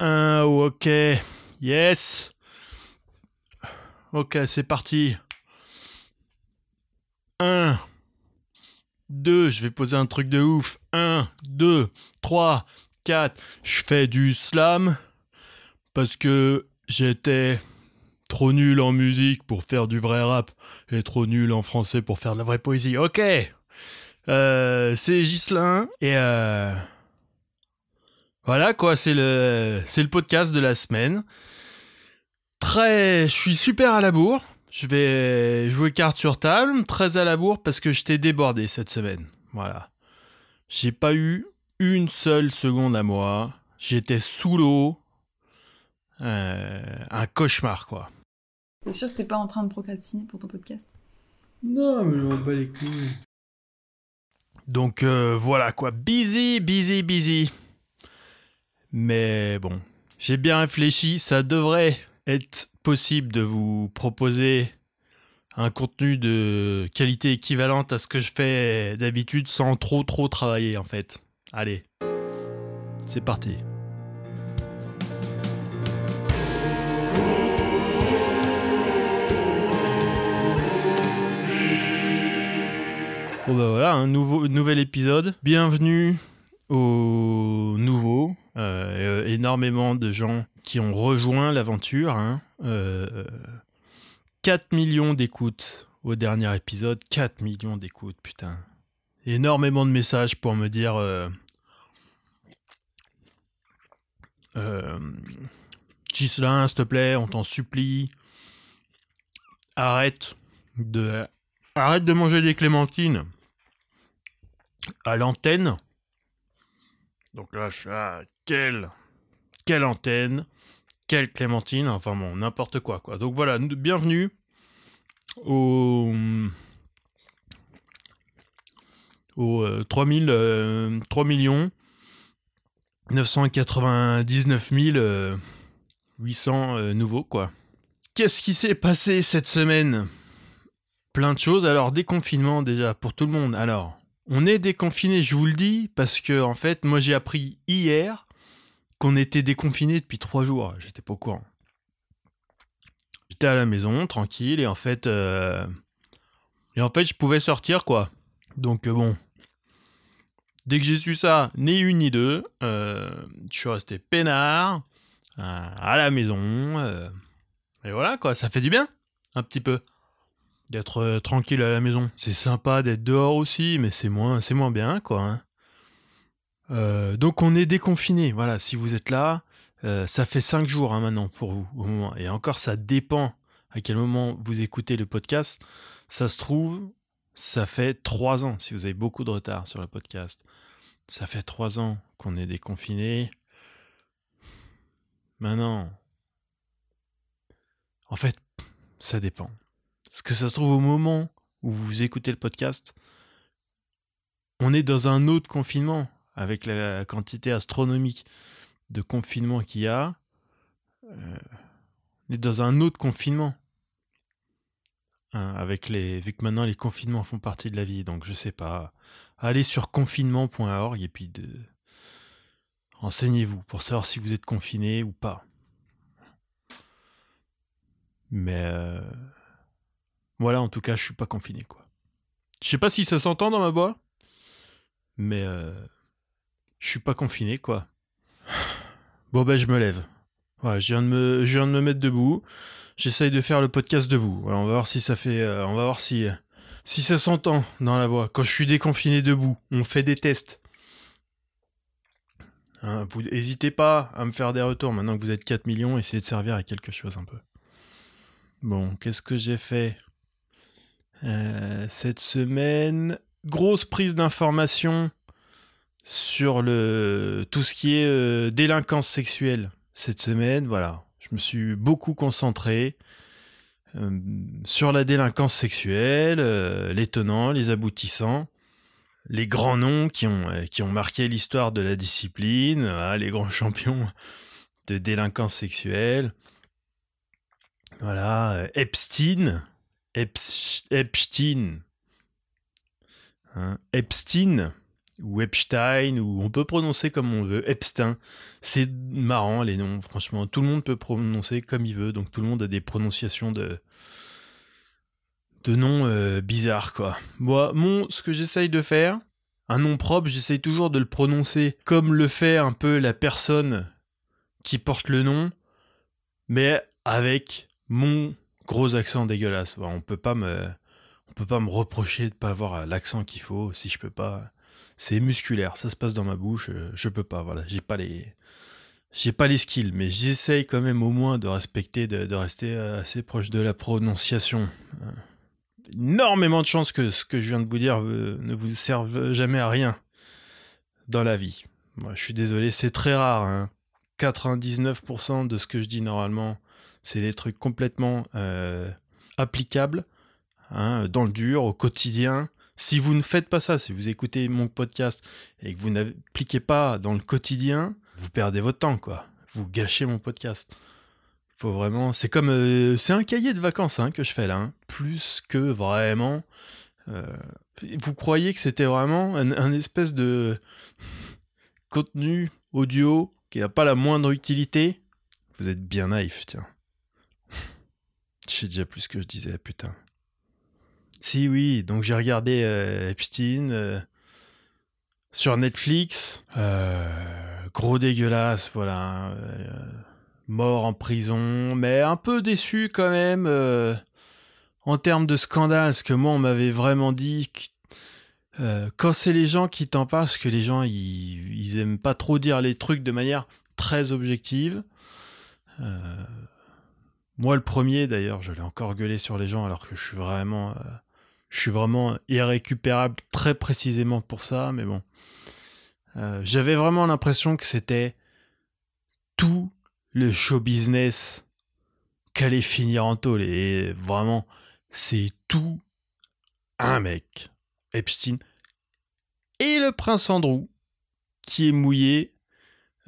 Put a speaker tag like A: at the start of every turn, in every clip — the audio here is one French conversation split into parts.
A: Un, ok. Yes. Ok, c'est parti. 1, 2, je vais poser un truc de ouf. 1, 2, 3, 4. Je fais du slam parce que j'étais trop nul en musique pour faire du vrai rap et trop nul en français pour faire de la vraie poésie. Ok. Euh, c'est Gislin et euh, voilà quoi, c'est le c'est le podcast de la semaine. Très, je suis super à la bourre. Je vais jouer carte sur table, très à la bourre parce que je t'ai débordé cette semaine. Voilà. J'ai pas eu une seule seconde à moi. J'étais sous l'eau. Euh, un cauchemar quoi.
B: T'es sûr que t'es pas en train de procrastiner pour ton podcast?
C: Non, mais on pas les couilles.
A: Donc euh, voilà quoi, busy, busy, busy. Mais bon, j'ai bien réfléchi, ça devrait être possible de vous proposer un contenu de qualité équivalente à ce que je fais d'habitude sans trop trop travailler en fait. Allez, c'est parti. Bon bah voilà, un nouveau, nouvel épisode. Bienvenue aux nouveaux. Euh, euh, énormément de gens qui ont rejoint l'aventure. Hein. 4 euh, millions d'écoutes au dernier épisode. 4 millions d'écoutes, putain. Énormément de messages pour me dire... Gislain, s'il te plaît, on t'en supplie. Arrête de... Arrête de manger des clémentines à l'antenne. Donc là, je suis à quelle, quelle antenne, quelle clémentine, enfin bon, n'importe quoi, quoi. Donc voilà, bienvenue au, au 3000, euh, 3 euh, millions 999 800 euh, nouveaux, quoi. Qu'est-ce qui s'est passé cette semaine? Plein de choses. Alors, déconfinement déjà pour tout le monde. Alors, on est déconfiné, je vous le dis, parce que en fait, moi j'ai appris hier qu'on était déconfiné depuis trois jours. J'étais pas au courant. J'étais à la maison, tranquille, et en fait, euh, en fait, je pouvais sortir quoi. Donc euh, bon, dès que j'ai su ça, ni une ni deux, euh, je suis resté peinard à la maison. et voilà quoi, ça fait du bien, un petit peu d'être euh, tranquille à la maison. C'est sympa d'être dehors aussi, mais c'est moins, c'est moins bien, quoi. Hein. Euh, donc on est déconfiné. Voilà, si vous êtes là, euh, ça fait 5 jours hein, maintenant pour vous au moment. Et encore, ça dépend à quel moment vous écoutez le podcast. Ça se trouve, ça fait 3 ans, si vous avez beaucoup de retard sur le podcast. Ça fait 3 ans qu'on est déconfiné. Maintenant, en fait, ça dépend. Parce que ça se trouve au moment où vous écoutez le podcast, on est dans un autre confinement avec la quantité astronomique de confinement qu'il y a. Euh, on est dans un autre confinement. Hein, avec les, vu que maintenant les confinements font partie de la vie, donc je sais pas. Allez sur confinement.org et puis renseignez-vous pour savoir si vous êtes confiné ou pas. Mais euh, voilà, en tout cas, je suis pas confiné, quoi. Je sais pas si ça s'entend dans ma voix, mais euh, je suis pas confiné, quoi. Bon, ben, je me lève. Ouais, je viens de me, je viens de me mettre debout. J'essaye de faire le podcast debout. on va voir si ça fait, euh, on va voir si, si ça s'entend dans la voix. Quand je suis déconfiné debout, on fait des tests. Hein, vous n'hésitez pas à me faire des retours maintenant que vous êtes 4 millions, essayez de servir à quelque chose un peu. Bon, qu'est-ce que j'ai fait? Euh, cette semaine, grosse prise d'information sur le tout ce qui est euh, délinquance sexuelle. Cette semaine, voilà, je me suis beaucoup concentré euh, sur la délinquance sexuelle, les tenants, les aboutissants, les grands noms qui ont, qui ont marqué l'histoire de la discipline, les grands champions de délinquance sexuelle. Voilà, Epstein, Epstein. Hein, Epstein, ou Epstein, ou on peut prononcer comme on veut, Epstein. C'est marrant les noms, franchement. Tout le monde peut prononcer comme il veut, donc tout le monde a des prononciations de, de noms euh, bizarres, quoi. Moi, mon, ce que j'essaye de faire, un nom propre, j'essaye toujours de le prononcer comme le fait un peu la personne qui porte le nom, mais avec mon gros accent dégueulasse. on peut pas me, on peut pas me reprocher de pas avoir l'accent qu'il faut si je peux pas c'est musculaire, ça se passe dans ma bouche, euh, je peux pas, voilà, j'ai pas les j'ai pas les skills, mais j'essaye quand même au moins de respecter, de, rester euh, assez proche de la prononciation. Euh, énormément de chances que ce que je viens de vous dire ne vous serve jamais à rien dans la vie. Moi, je suis désolé, c'est très rare. 99% hein. de ce que je dis normalement, c'est des trucs complètement applicables hein, dans le dur, au quotidien. Si vous ne faites pas ça, si vous écoutez mon podcast et que vous n'appliquez pas dans le quotidien, vous perdez votre temps, quoi. Vous gâchez mon podcast. Faut vraiment. C'est comme. Euh, c'est un cahier de vacances hein, que je fais là. Hein. Plus que vraiment. Euh, vous croyez que c'était vraiment un, espèce de contenu audio qui n'a pas la moindre utilité? Vous êtes bien naïf, tiens. Je sais déjà plus ce que je disais, putain. Si, oui. Donc j'ai regardé euh, Epstein euh, sur Netflix. Euh, gros dégueulasse, voilà. mort en prison, mais un peu déçu quand même en termes de scandale, ce que moi on m'avait vraiment dit. quand c'est les gens qui t'en parlent, parce que les gens ils, ils, aiment pas trop dire les trucs de manière très objective. Moi le premier d'ailleurs, je l'ai encore gueulé sur les gens alors que je suis vraiment je suis vraiment irrécupérable très précisément pour ça, mais bon. Euh, j'avais vraiment l'impression que c'était tout le show business qu'allait finir en tôle. Et vraiment, c'est tout un mec, Epstein, et le prince Andrew, qui est mouillé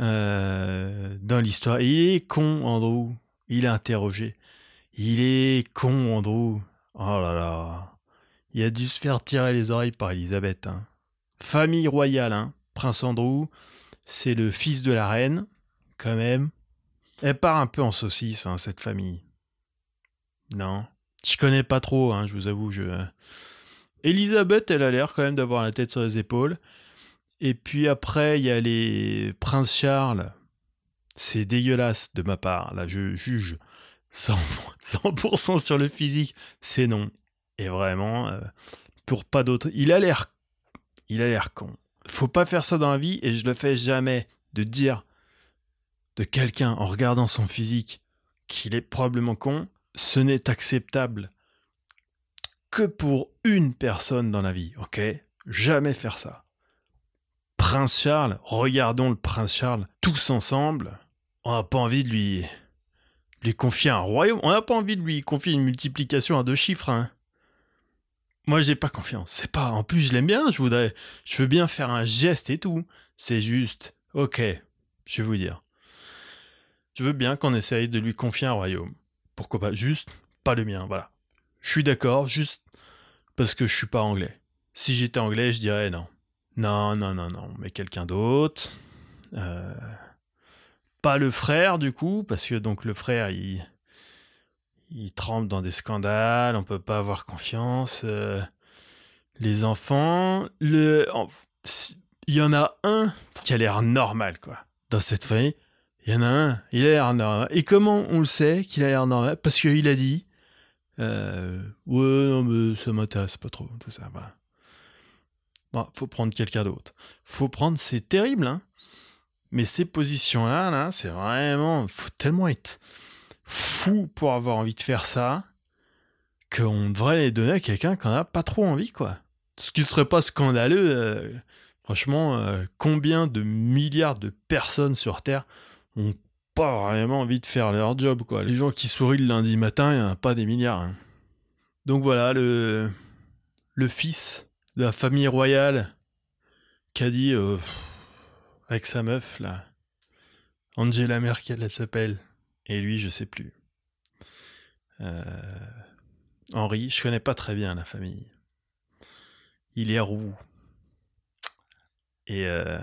A: euh, dans l'histoire. Il est con, Andrew. Il est interrogé. Il est con, Andrew. Oh là là. Il a dû se faire tirer les oreilles par Elisabeth. Hein. Famille royale, hein. Prince Andrew, c'est le fils de la reine, quand même. Elle part un peu en saucisse, hein, cette famille. Non. Je connais pas trop, hein, je vous avoue. Je... Elisabeth, elle a l'air quand même d'avoir la tête sur les épaules. Et puis après, il y a les Prince Charles. C'est dégueulasse de ma part. Là, je juge 100% sur le physique. C'est non. Et vraiment, euh, pour pas d'autre. Il a l'air. Il a l'air con. Faut pas faire ça dans la vie, et je le fais jamais. De dire de quelqu'un en regardant son physique qu'il est probablement con, ce n'est acceptable que pour une personne dans la vie, ok? Jamais faire ça. Prince Charles, regardons le Prince Charles tous ensemble. On n'a pas envie de lui, confier un royaume. On n'a pas envie de lui confier une multiplication à deux chiffres. Hein. Moi, j'ai pas confiance. C'est pas. En plus, je l'aime bien. Je voudrais. Je veux bien faire un geste et tout. C'est juste. Ok. Je vais vous dire. Je veux bien qu'on essaye de lui confier un royaume. Pourquoi pas? Juste pas le mien. Voilà. Je suis d'accord. Juste parce que je suis pas anglais. Si j'étais anglais, je dirais non. Non, non, non, non. Mais quelqu'un d'autre. Euh, pas le frère du coup, parce que donc le frère, il il trempe dans des scandales, on peut pas avoir confiance. Euh, les enfants, le, il y en a un qui a l'air normal, quoi. Dans cette famille, il y en a un, il a l'air normal. Et comment on le sait qu'il a l'air normal? Parce qu'il a dit, euh, ouais, non, mais ça m'intéresse pas trop, tout ça, voilà. Bon, faut prendre quelqu'un d'autre. Faut prendre, c'est terrible, hein. Mais ces positions-là, là, c'est vraiment, faut tellement être fou pour avoir envie de faire ça qu'on devrait les donner à quelqu'un qui en a pas trop envie, quoi. Ce qui serait pas scandaleux, euh, franchement, euh, combien de milliards de personnes sur Terre ont pas vraiment envie de faire leur job, quoi. Les gens qui sourient le lundi matin, il n'y en a pas des milliards. Hein. Donc voilà, le, le fils de la famille royale qui a dit, euh, avec sa meuf, là, Angela Merkel, elle s'appelle, et lui, je sais plus. Euh, Henri, je connais pas très bien la famille. Il est roux. Et euh,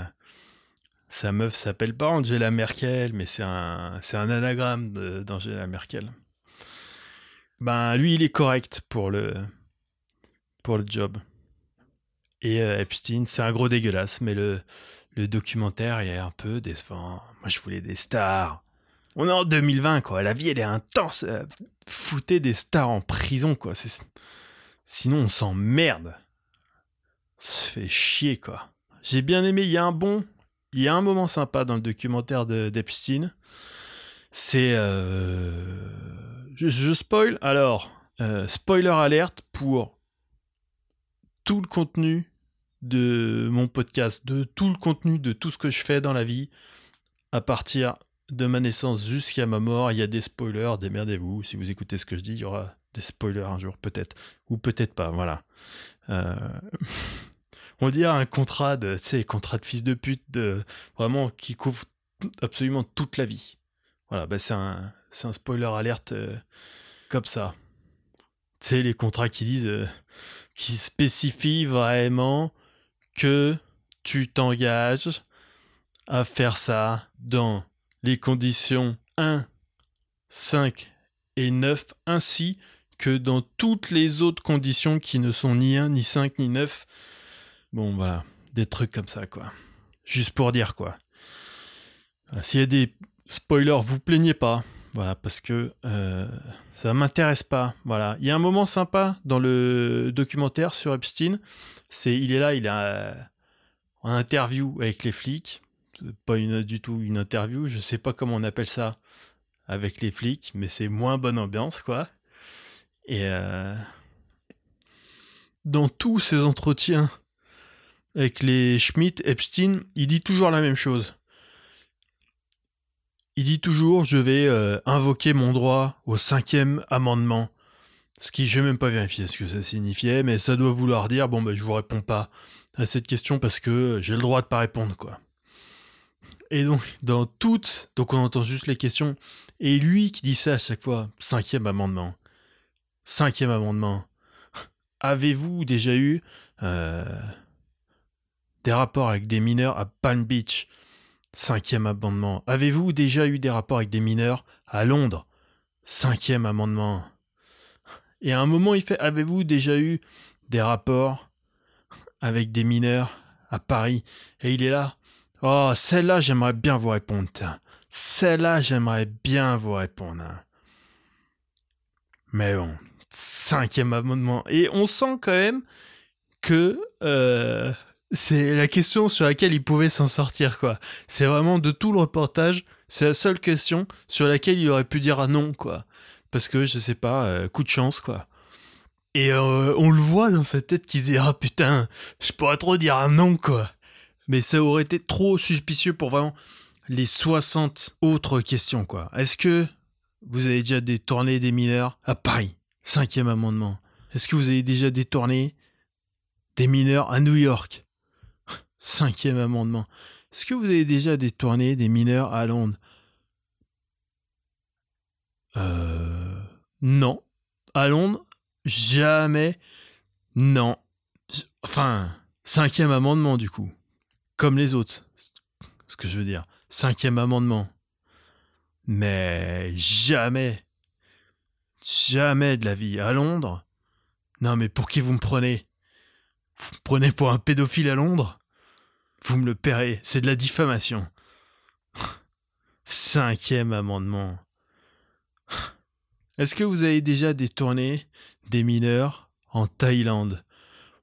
A: sa meuf s'appelle pas Angela Merkel, mais c'est un, un anagramme d'Angela Merkel. Ben, lui, il est correct pour le, pour le job. Et euh, Epstein, c'est un gros dégueulasse, mais le, le documentaire est un peu décevant. Moi, je voulais des stars. On est en 2020, quoi. La vie, elle est intense. Euh, Foutez des stars en prison, quoi. Sinon, on s'emmerde. Ça se fait chier, quoi. J'ai bien aimé. Il y a un bon. Il y a un moment sympa dans le documentaire de- d'Epstein. C'est. euh, Je, je spoil. Alors, euh, spoiler alerte pour tout le contenu de mon podcast, de tout le contenu de tout ce que je fais dans la vie, à partir de ma naissance jusqu'à ma mort, il y a des spoilers, démerdez-vous. Si vous écoutez ce que je dis, il y aura des spoilers un jour, peut-être. Ou peut-être pas, voilà. Euh, On dirait un contrat de, tu sais, contrat de fils de pute, de, vraiment, qui couvre absolument toute la vie. Voilà, bah c'est un, un spoiler alerte euh, comme ça. Tu sais, les contrats qui disent, euh, qui spécifient vraiment que tu t'engages à faire ça dans les conditions 1, 5 et 9, ainsi que dans toutes les autres conditions qui ne sont ni 1, ni 5, ni 9. Bon, voilà, des trucs comme ça, quoi. Juste pour dire, quoi. S'il y a des spoilers, vous plaignez pas. Voilà, parce que euh, ça m'intéresse pas. Voilà. Il y a un moment sympa dans le documentaire sur Epstein. C'est, il est là, il a en interview avec les flics. Pas une, du tout une interview, je sais pas comment on appelle ça avec les flics, mais c'est moins bonne ambiance, quoi. Et euh, dans tous ces entretiens avec les Schmidt, Epstein, il dit toujours la même chose. Il dit toujours je vais euh, invoquer mon droit au cinquième amendement. Ce qui, je n'ai même pas vérifié ce que ça signifiait, mais ça doit vouloir dire bon, ben, je vous réponds pas à cette question parce que j'ai le droit de pas répondre, quoi. Et donc, dans toutes, donc on entend juste les questions, et lui qui dit ça à chaque fois, cinquième amendement. Cinquième amendement. Avez-vous déjà eu euh, des rapports avec des mineurs à Palm Beach? Cinquième amendement. Avez-vous déjà eu des rapports avec des mineurs à Londres? Cinquième amendement. Et à un moment, il fait Avez-vous déjà eu des rapports avec des mineurs à Paris? Et il est là. Oh, celle-là, j'aimerais bien vous répondre. Celle-là, j'aimerais bien vous répondre. hein. Mais bon, cinquième amendement. Et on sent quand même que euh, c'est la question sur laquelle il pouvait s'en sortir, quoi. C'est vraiment de tout le reportage, c'est la seule question sur laquelle il aurait pu dire ah non, quoi. Parce que, je sais pas, euh, coup de chance, quoi. Et euh, on le voit dans sa tête qui dit ah putain, je pourrais trop dire un non, quoi. Mais ça aurait été trop suspicieux pour vraiment les 60 autres questions, quoi. Est-ce que vous avez déjà détourné des mineurs à Paris? Cinquième amendement. Est-ce que vous avez déjà détourné des mineurs à New York? Cinquième amendement. Est-ce que vous avez déjà détourné des mineurs à Londres? Euh. Non. À Londres? Jamais. Non. Enfin, cinquième amendement du coup. Comme les autres. Ce que je veux dire. Cinquième amendement. Mais jamais. Jamais de la vie. À Londres Non mais pour qui vous me prenez? Vous me prenez pour un pédophile à Londres? Vous me le paierez. C'est de la diffamation. Cinquième amendement. Est-ce que vous avez déjà détourné des mineurs en Thaïlande?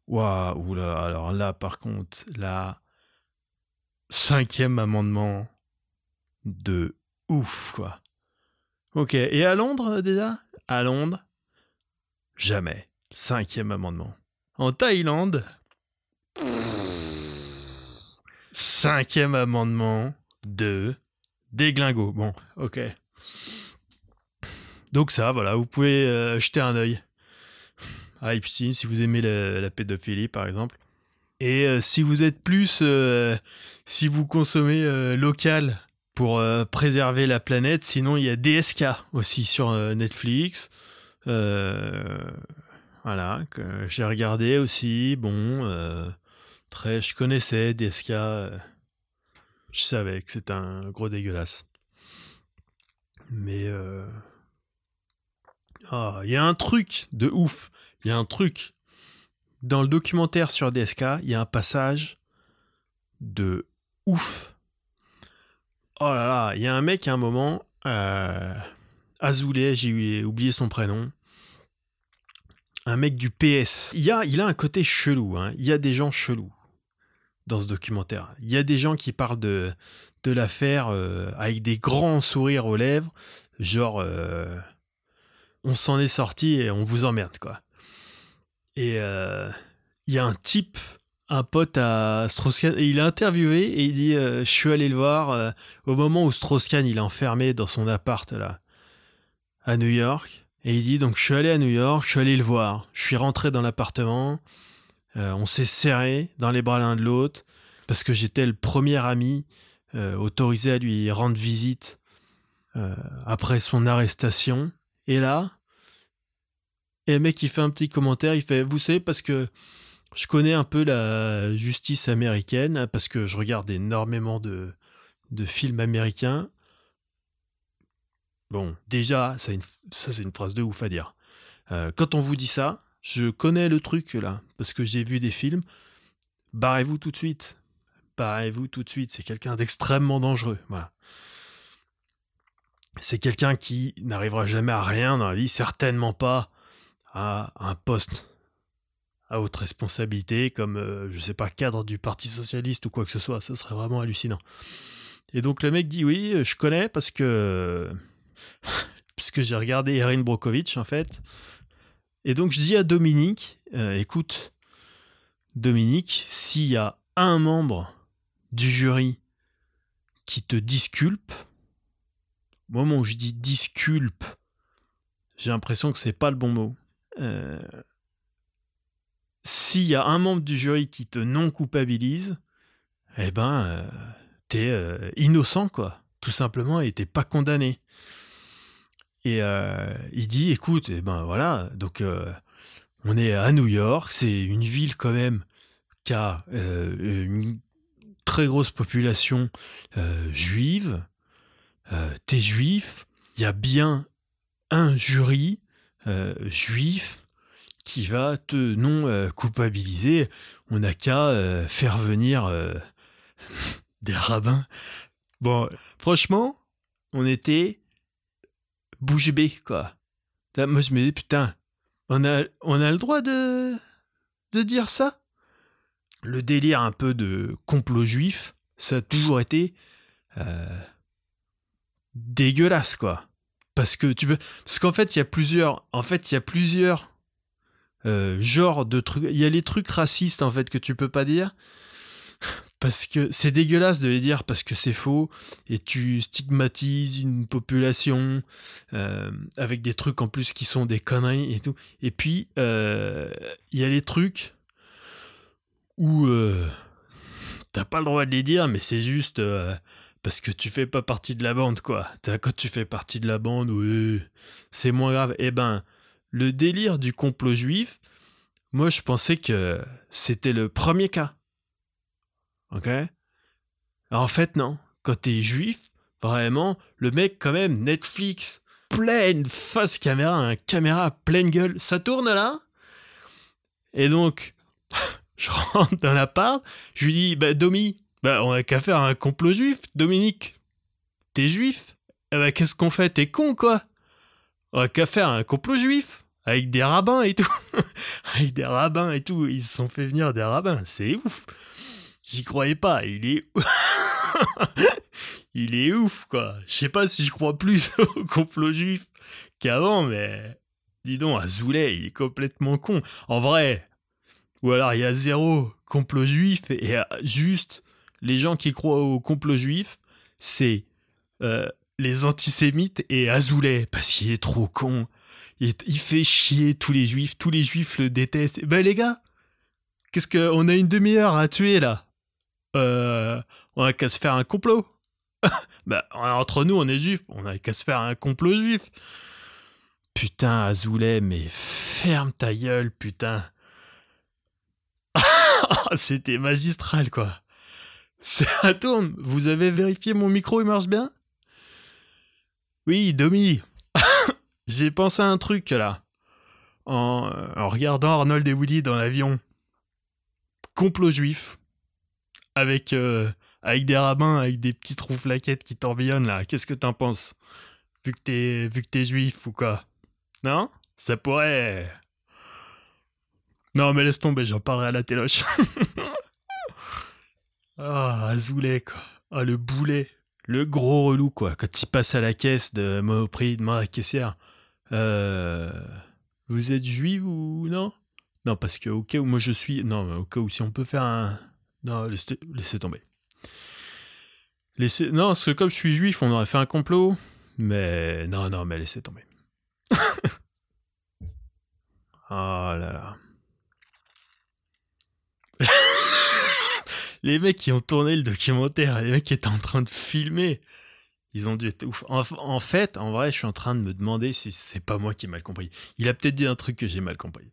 A: Waouh, oula, alors là par contre, là, cinquième amendement de ouf, quoi. Ok, et à Londres déjà? À Londres? Jamais. Cinquième amendement. En Thaïlande? Cinquième amendement de déglingo. Bon, ok. Donc ça, voilà, vous pouvez euh, jeter un œil à Epstein si vous aimez la, la pédophilie, par exemple. Et euh, si vous êtes plus, euh, si vous consommez euh, local pour préserver la planète, sinon il y a DSK aussi sur Netflix. Voilà, que j'ai regardé aussi. Bon, Très, je connaissais DSK. euh, Je savais que c'était un gros dégueulasse. Mais euh, ah, il y a un truc de ouf. Il y a un truc dans le documentaire sur DSK. Il y a un passage de ouf. Oh là là, il y a un mec à un moment, euh, Azoulay, j'ai oublié son prénom. Un mec du PS. Il, a, il a un côté chelou. hein. Il y a des gens chelous dans ce documentaire. Il y a des gens qui parlent de, de l'affaire euh, avec des grands sourires aux lèvres. Genre, euh, on s'en est sorti et on vous emmerde, quoi. Et euh, il y a un type, un pote à Strauss-Kahn, et il est interviewé et il dit Je suis allé le voir au moment où Strauss-Kahn il est enfermé dans son appart, là, à New York. Et il dit Donc, je suis allé à New York, je suis allé le voir. Je suis rentré dans l'appartement. Euh, on s'est serré dans les bras l'un de l'autre parce que j'étais le premier ami euh, autorisé à lui rendre visite euh, après son arrestation. Et là, et le mec il fait un petit commentaire, il fait Vous savez, parce que je connais un peu la justice américaine, parce que je regarde énormément de, de films américains. Bon, déjà, ça, ça, c'est une phrase de ouf à dire. Quand on vous dit ça, je connais le truc là, parce que j'ai vu des films. Barrez-vous tout de suite. Barrez-vous tout de suite. C'est quelqu'un d'extrêmement dangereux. Voilà. C'est quelqu'un qui n'arrivera jamais à rien dans la vie, certainement pas à un poste à haute responsabilité, comme, euh, je sais pas, cadre du Parti Socialiste ou quoi que ce soit. Ça serait vraiment hallucinant. Et donc le mec dit oui, je connais parce que. parce que j'ai regardé Erin Brokovich en fait. Et donc je dis à Dominique, euh, écoute, Dominique, s'il y a un membre du jury qui te disculpe, au moment où je dis disculpe, j'ai l'impression que c'est pas le bon mot. Euh, S'il y a un membre du jury qui te non culpabilise, eh ben, euh, t'es innocent quoi, tout simplement, et t'es pas condamné. Et euh, il dit, écoute, eh ben voilà, donc euh, on est à New York, c'est une ville quand même qui a euh, une très grosse population juive. T'es juif, il y a bien un jury juif qui va te non culpabiliser. On n'a qu'à faire venir des rabbins. Bon, franchement, on était bouche bée, quoi. Moi, je me dis, putain, on a, on a le droit de, de dire ça? Le délire un peu de complot juif, ça a toujours été euh, dégueulasse, quoi. Parce que tu peux, parce qu'en fait, il y a plusieurs, en fait, il y a plusieurs euh, genres de trucs. Il y a les trucs racistes, en fait, que tu peux pas dire. Parce que c'est dégueulasse de les dire parce que c'est faux et tu stigmatises une population euh, avec des trucs en plus qui sont des conneries et tout. Et puis, euh, il y a les trucs où euh, t'as pas le droit de les dire, mais c'est juste parce que tu fais pas partie de la bande, quoi. Quand tu fais partie de la bande, oui, c'est moins grave. Eh ben, le délire du complot juif, moi je pensais que c'était le premier cas. Ok? En fait, non. Quand t'es juif, vraiment, le mec, quand même, Netflix, pleine face caméra, un caméra pleine gueule, ça tourne là? Et donc, je rentre dans l'appart, je lui dis, bah, Domi, bah, on a qu'à faire un complot juif, Dominique. T'es juif? Eh bah, qu'est-ce qu'on fait? T'es con, quoi? On a qu'à faire un complot juif, avec des rabbins et tout. avec des rabbins et tout. Ils se sont fait venir des rabbins, c'est ouf. J'y croyais pas, il est il est ouf quoi. Je sais pas si je crois plus au complot juif qu'avant, mais dis donc, Azoulay, il est complètement con. En vrai, ou alors il y a zéro complot juif et euh, juste les gens qui croient au complot juif, c'est euh, les antisémites et Azoulay parce qu'il est trop con. Il, il fait chier tous les juifs, tous les juifs le détestent. Ben les gars, qu'est-ce que on a une demi-heure à tuer là? Euh, on a qu'à se faire un complot. bah, entre nous, on est juifs, on a qu'à se faire un complot juif. Putain, Azoulay, mais ferme ta gueule, putain. C'était magistral, quoi. Ça tourne. Vous avez vérifié mon micro, il marche bien? Oui, Domi. J'ai pensé à un truc, là. En, en regardant Arnold et Woody dans l'avion. Complot juif. Avec, euh, avec des rabbins, avec des petites rouflaquettes qui tourbillonnent, là. Qu'est-ce que t'en penses? Vu que t'es vu que t'es juif ou quoi? Non? Ça pourrait... Non, mais laisse tomber, j'en parlerai à la téloche. Ah, Azoulay, quoi. Ah, le boulet. Le gros relou, quoi. Quand il passe à la caisse de Monoprix, demande à la caissière Euh. Vous êtes juif ou non? Non, parce que au cas où moi je suis. Non, mais au cas où si on peut faire un. Non, laissez, tomber. Non, parce que comme je suis juif, on aurait fait un complot. Mais. Non, non, mais laissez tomber. oh là là. les mecs qui ont tourné le documentaire, les mecs qui étaient en train de filmer, ils ont dû être ouf. En, en fait, en vrai, je suis en train de me demander si c'est pas moi qui ai mal compris. Il a peut-être dit un truc que j'ai mal compris.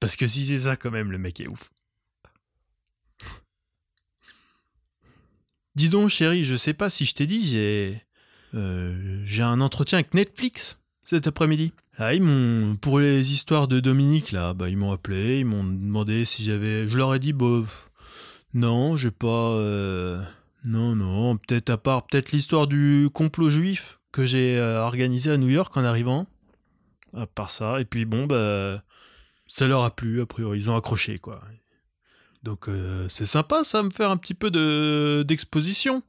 A: Parce que si c'est ça, quand même, le mec est ouf. Dis donc, chérie, je sais pas si je t'ai dit, j'ai. euh, j'ai un entretien avec Netflix cet après-midi. Ah, ils. Pour les histoires de Dominique, là, bah, ils m'ont appelé, ils m'ont demandé si j'avais. Je leur ai dit, bah. Non, j'ai pas. euh, Non, non, peut-être à part. Peut-être l'histoire du complot juif que j'ai euh, organisé à New York en arrivant. À part ça. Et puis bon, bah. Ça leur a plu, a priori. Ils ont accroché, quoi. Donc euh, c'est sympa, ça, me faire un petit peu de d'exposition.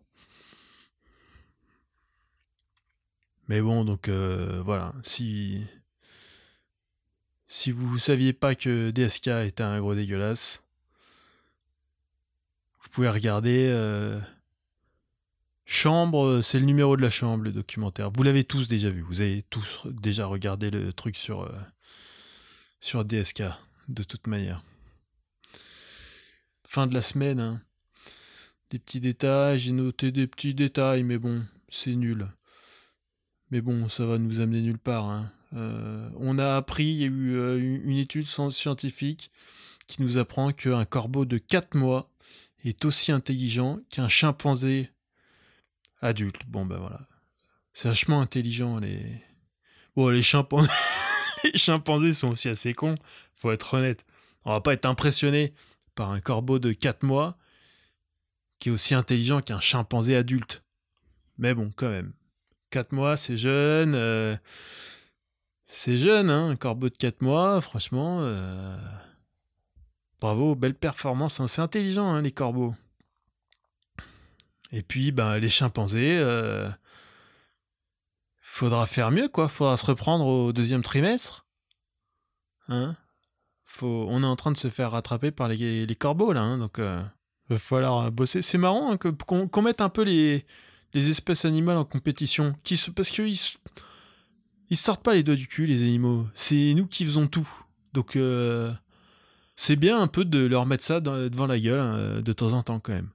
A: Mais bon, donc euh, voilà, si si vous saviez pas que DSK était un gros dégueulasse, vous pouvez regarder euh, Chambre, c'est le numéro de la chambre, le documentaire. Vous l'avez tous déjà vu, vous avez tous déjà regardé le truc sur sur DSK de toute manière. Fin de la semaine, hein. des petits détails, j'ai noté des petits détails, mais bon, c'est nul. Mais bon, ça va nous amener nulle part. hein. Euh, on a appris, il y a eu euh, une étude scientifique qui nous apprend qu'un corbeau de 4 mois est aussi intelligent qu'un chimpanzé adulte. Bon, ben voilà. C'est vachement intelligent, les. Bon, les chimpanzés. les chimpanzés sont aussi assez cons, faut être honnête. On va pas être impressionné par un corbeau de 4 mois qui est aussi intelligent qu'un chimpanzé adulte. Mais bon, quand même. 4 mois, c'est jeune. euh, c'est jeune, hein, un corbeau de 4 mois, franchement. euh, Bravo, belle performance. hein, C'est intelligent, hein, les corbeaux. Et puis, ben, les chimpanzés. euh, Faudra faire mieux, quoi. Faudra se reprendre au deuxième trimestre. Hein faut, on est en train de se faire rattraper par les, les corbeaux là, hein, donc euh, va falloir bosser. C'est marrant hein, qu'on mette un peu les, les espèces animales en compétition, qui se, parce qu'ils ils sortent pas les doigts du cul les animaux. C'est nous qui faisons tout, donc euh, c'est bien un peu de leur mettre ça devant la gueule hein, de temps en temps quand même.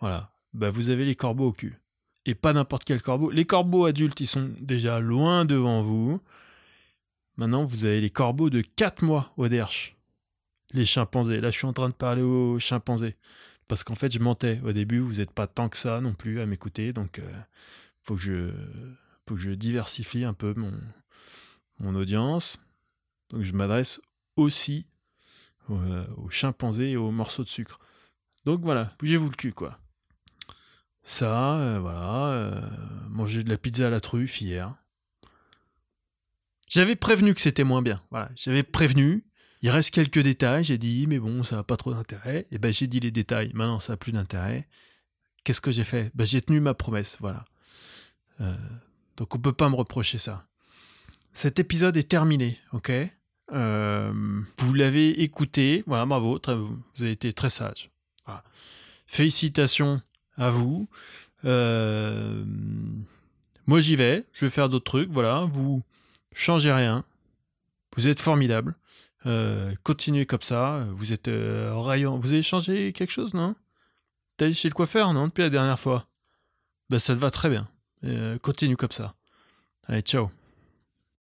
A: Voilà, bah vous avez les corbeaux au cul et pas n'importe quel corbeau. Les corbeaux adultes, ils sont déjà loin devant vous. Maintenant, vous avez les corbeaux de 4 mois au derche. Les chimpanzés. Là, je suis en train de parler aux chimpanzés. Parce qu'en fait, je mentais. Au début, vous n'êtes pas tant que ça non plus à m'écouter. Donc, euh, faut, que je, je diversifie un peu mon, mon audience. Donc, je m'adresse aussi aux, euh, aux chimpanzés et aux morceaux de sucre. Donc, voilà, bougez-vous le cul, quoi. Ça, euh, voilà. manger de la pizza à la truffe hier. J'avais prévenu que c'était moins bien. Voilà, j'avais prévenu. Il reste quelques détails. J'ai dit, mais bon, ça n'a pas trop d'intérêt. Et ben, j'ai dit les détails. Maintenant, ça n'a plus d'intérêt. Qu'est-ce que j'ai fait? Ben, J'ai tenu ma promesse. Voilà. Euh, donc, on peut pas me reprocher ça. Cet épisode est terminé, ok? Euh, Vous l'avez écouté. Voilà, bravo. vous avez été très sage. Félicitations à vous. Euh, moi, j'y vais. Je vais faire d'autres trucs. Voilà. Vous changez rien. Vous êtes formidable. Euh, continuez comme ça. Vous êtes euh. Vous avez changé quelque chose, non? T'es allé chez le coiffeur, non Depuis la dernière fois? Ben, ça te va très bien. Euh, continue comme ça. Allez, ciao.